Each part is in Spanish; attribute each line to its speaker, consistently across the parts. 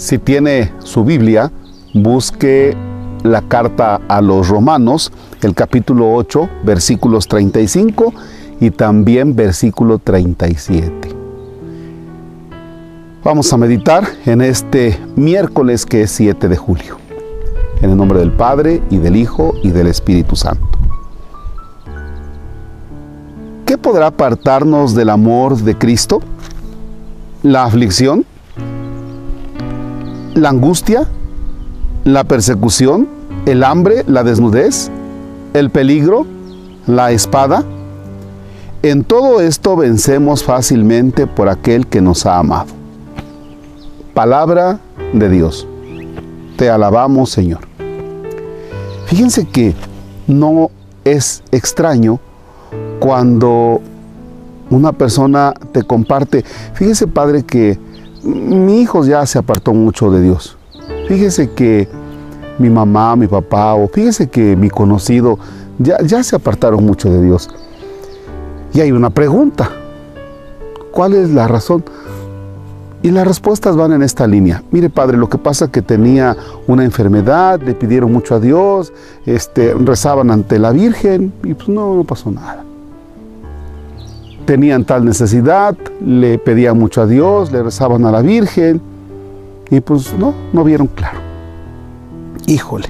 Speaker 1: Si tiene su Biblia, busque la carta a los romanos, el capítulo 8, versículos 35 y también versículo 37. Vamos a meditar en este miércoles que es 7 de julio. En el nombre del Padre y del Hijo y del Espíritu Santo. ¿Qué podrá apartarnos del amor de Cristo? ¿La aflicción? ¿La angustia? ¿La persecución? ¿El hambre? ¿La desnudez? ¿El peligro? ¿La espada? En todo esto vencemos fácilmente por aquel que nos ha amado. Palabra de Dios. Te alabamos, Señor. Fíjense que no es extraño cuando una persona te comparte, fíjese padre que mi hijo ya se apartó mucho de Dios. Fíjese que mi mamá, mi papá, o fíjese que mi conocido ya, ya se apartaron mucho de Dios. Y hay una pregunta. ¿Cuál es la razón? Y las respuestas van en esta línea. Mire, padre, lo que pasa es que tenía una enfermedad, le pidieron mucho a Dios, este, rezaban ante la Virgen y pues no, no pasó nada. Tenían tal necesidad, le pedían mucho a Dios, le rezaban a la Virgen y pues no, no vieron claro. Híjole.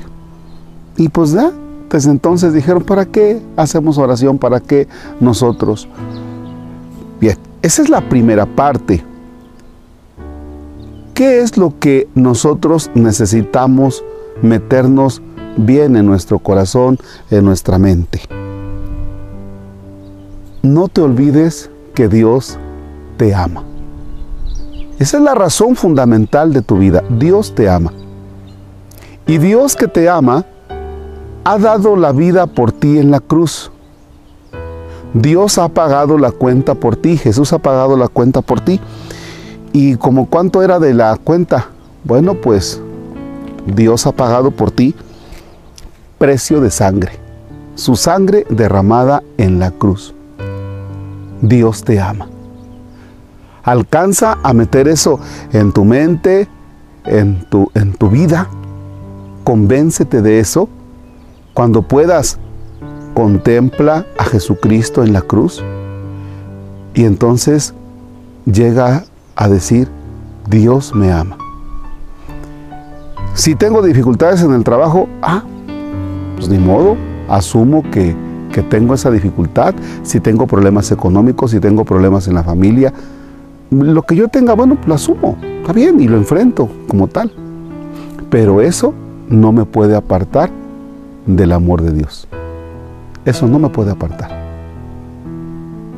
Speaker 1: Y pues ya, desde entonces dijeron, ¿para qué hacemos oración? ¿Para qué nosotros? Bien, esa es la primera parte ¿Qué es lo que nosotros necesitamos meternos bien en nuestro corazón, en nuestra mente? No te olvides que Dios te ama. Esa es la razón fundamental de tu vida. Dios te ama. Y Dios que te ama ha dado la vida por ti en la cruz. Dios ha pagado la cuenta por ti. Jesús ha pagado la cuenta por ti. ¿Y como cuánto era de la cuenta? Bueno, pues Dios ha pagado por ti precio de sangre, su sangre derramada en la cruz. Dios te ama. Alcanza a meter eso en tu mente, en tu, en tu vida. Convéncete de eso. Cuando puedas, contempla a Jesucristo en la cruz. Y entonces llega a decir, Dios me ama. Si tengo dificultades en el trabajo, ah, pues ni modo, asumo que, que tengo esa dificultad. Si tengo problemas económicos, si tengo problemas en la familia, lo que yo tenga, bueno, lo asumo, está bien, y lo enfrento como tal. Pero eso no me puede apartar del amor de Dios. Eso no me puede apartar.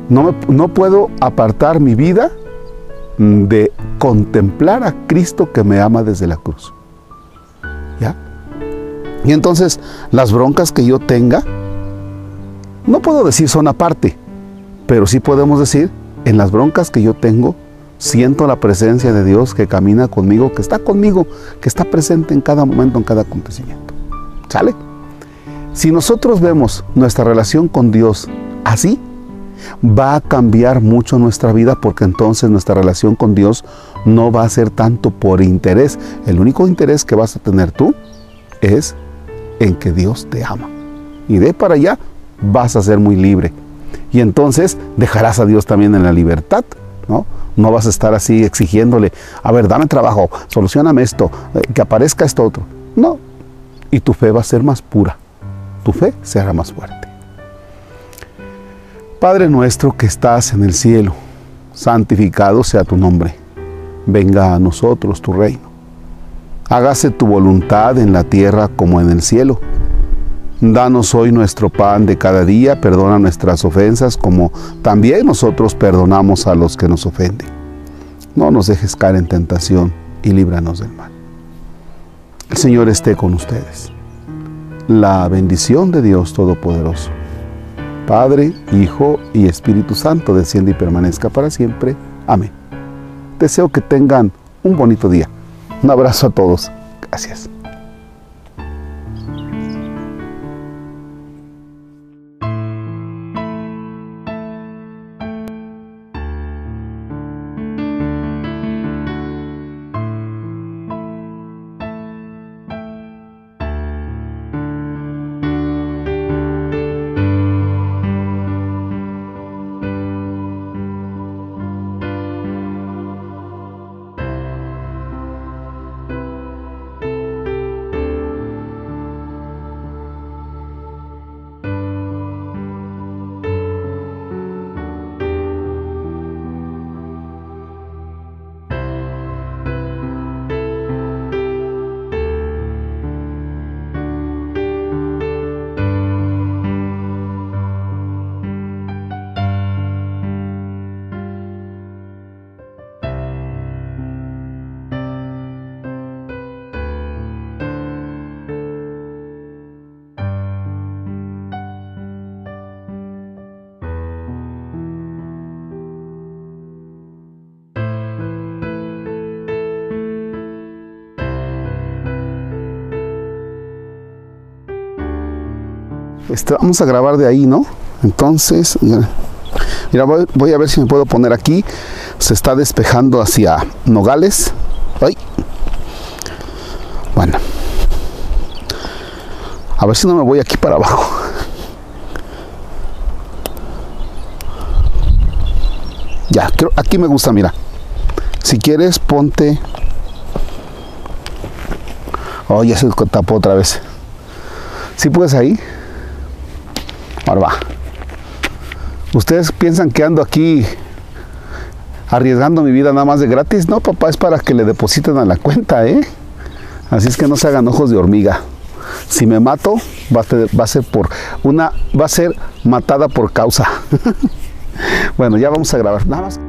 Speaker 1: No, no puedo apartar mi vida de contemplar a Cristo que me ama desde la cruz. ¿Ya? Y entonces las broncas que yo tenga, no puedo decir son aparte, pero sí podemos decir, en las broncas que yo tengo, siento la presencia de Dios que camina conmigo, que está conmigo, que está presente en cada momento, en cada acontecimiento. ¿Sale? Si nosotros vemos nuestra relación con Dios así, va a cambiar mucho nuestra vida porque entonces nuestra relación con Dios no va a ser tanto por interés. El único interés que vas a tener tú es en que Dios te ama. Y de para allá vas a ser muy libre. Y entonces dejarás a Dios también en la libertad, ¿no? No vas a estar así exigiéndole, a ver, dame trabajo, solucioname esto, eh, que aparezca esto otro. No. Y tu fe va a ser más pura. Tu fe será más fuerte. Padre nuestro que estás en el cielo, santificado sea tu nombre. Venga a nosotros tu reino. Hágase tu voluntad en la tierra como en el cielo. Danos hoy nuestro pan de cada día, perdona nuestras ofensas como también nosotros perdonamos a los que nos ofenden. No nos dejes caer en tentación y líbranos del mal. El Señor esté con ustedes. La bendición de Dios Todopoderoso Padre, Hijo y Espíritu Santo, desciende y permanezca para siempre. Amén. Deseo que tengan un bonito día. Un abrazo a todos. Gracias. Este, vamos a grabar de ahí, ¿no? Entonces, mira, voy, a ver si me puedo poner aquí. Se está despejando hacia Nogales. Ay. Bueno. A ver si no me voy aquí para abajo. Ya, aquí me gusta, mira. Si quieres, ponte. Oh, ya se tapó otra vez. ¿Sí puedes ahí. Ahora va. Ustedes piensan que ando aquí arriesgando mi vida nada más de gratis. No, papá, es para que le depositen a la cuenta, ¿eh? Así es que no se hagan ojos de hormiga. Si me mato, va a, ser, va a ser por una, va a ser matada por causa. bueno, ya vamos a grabar. Nada más.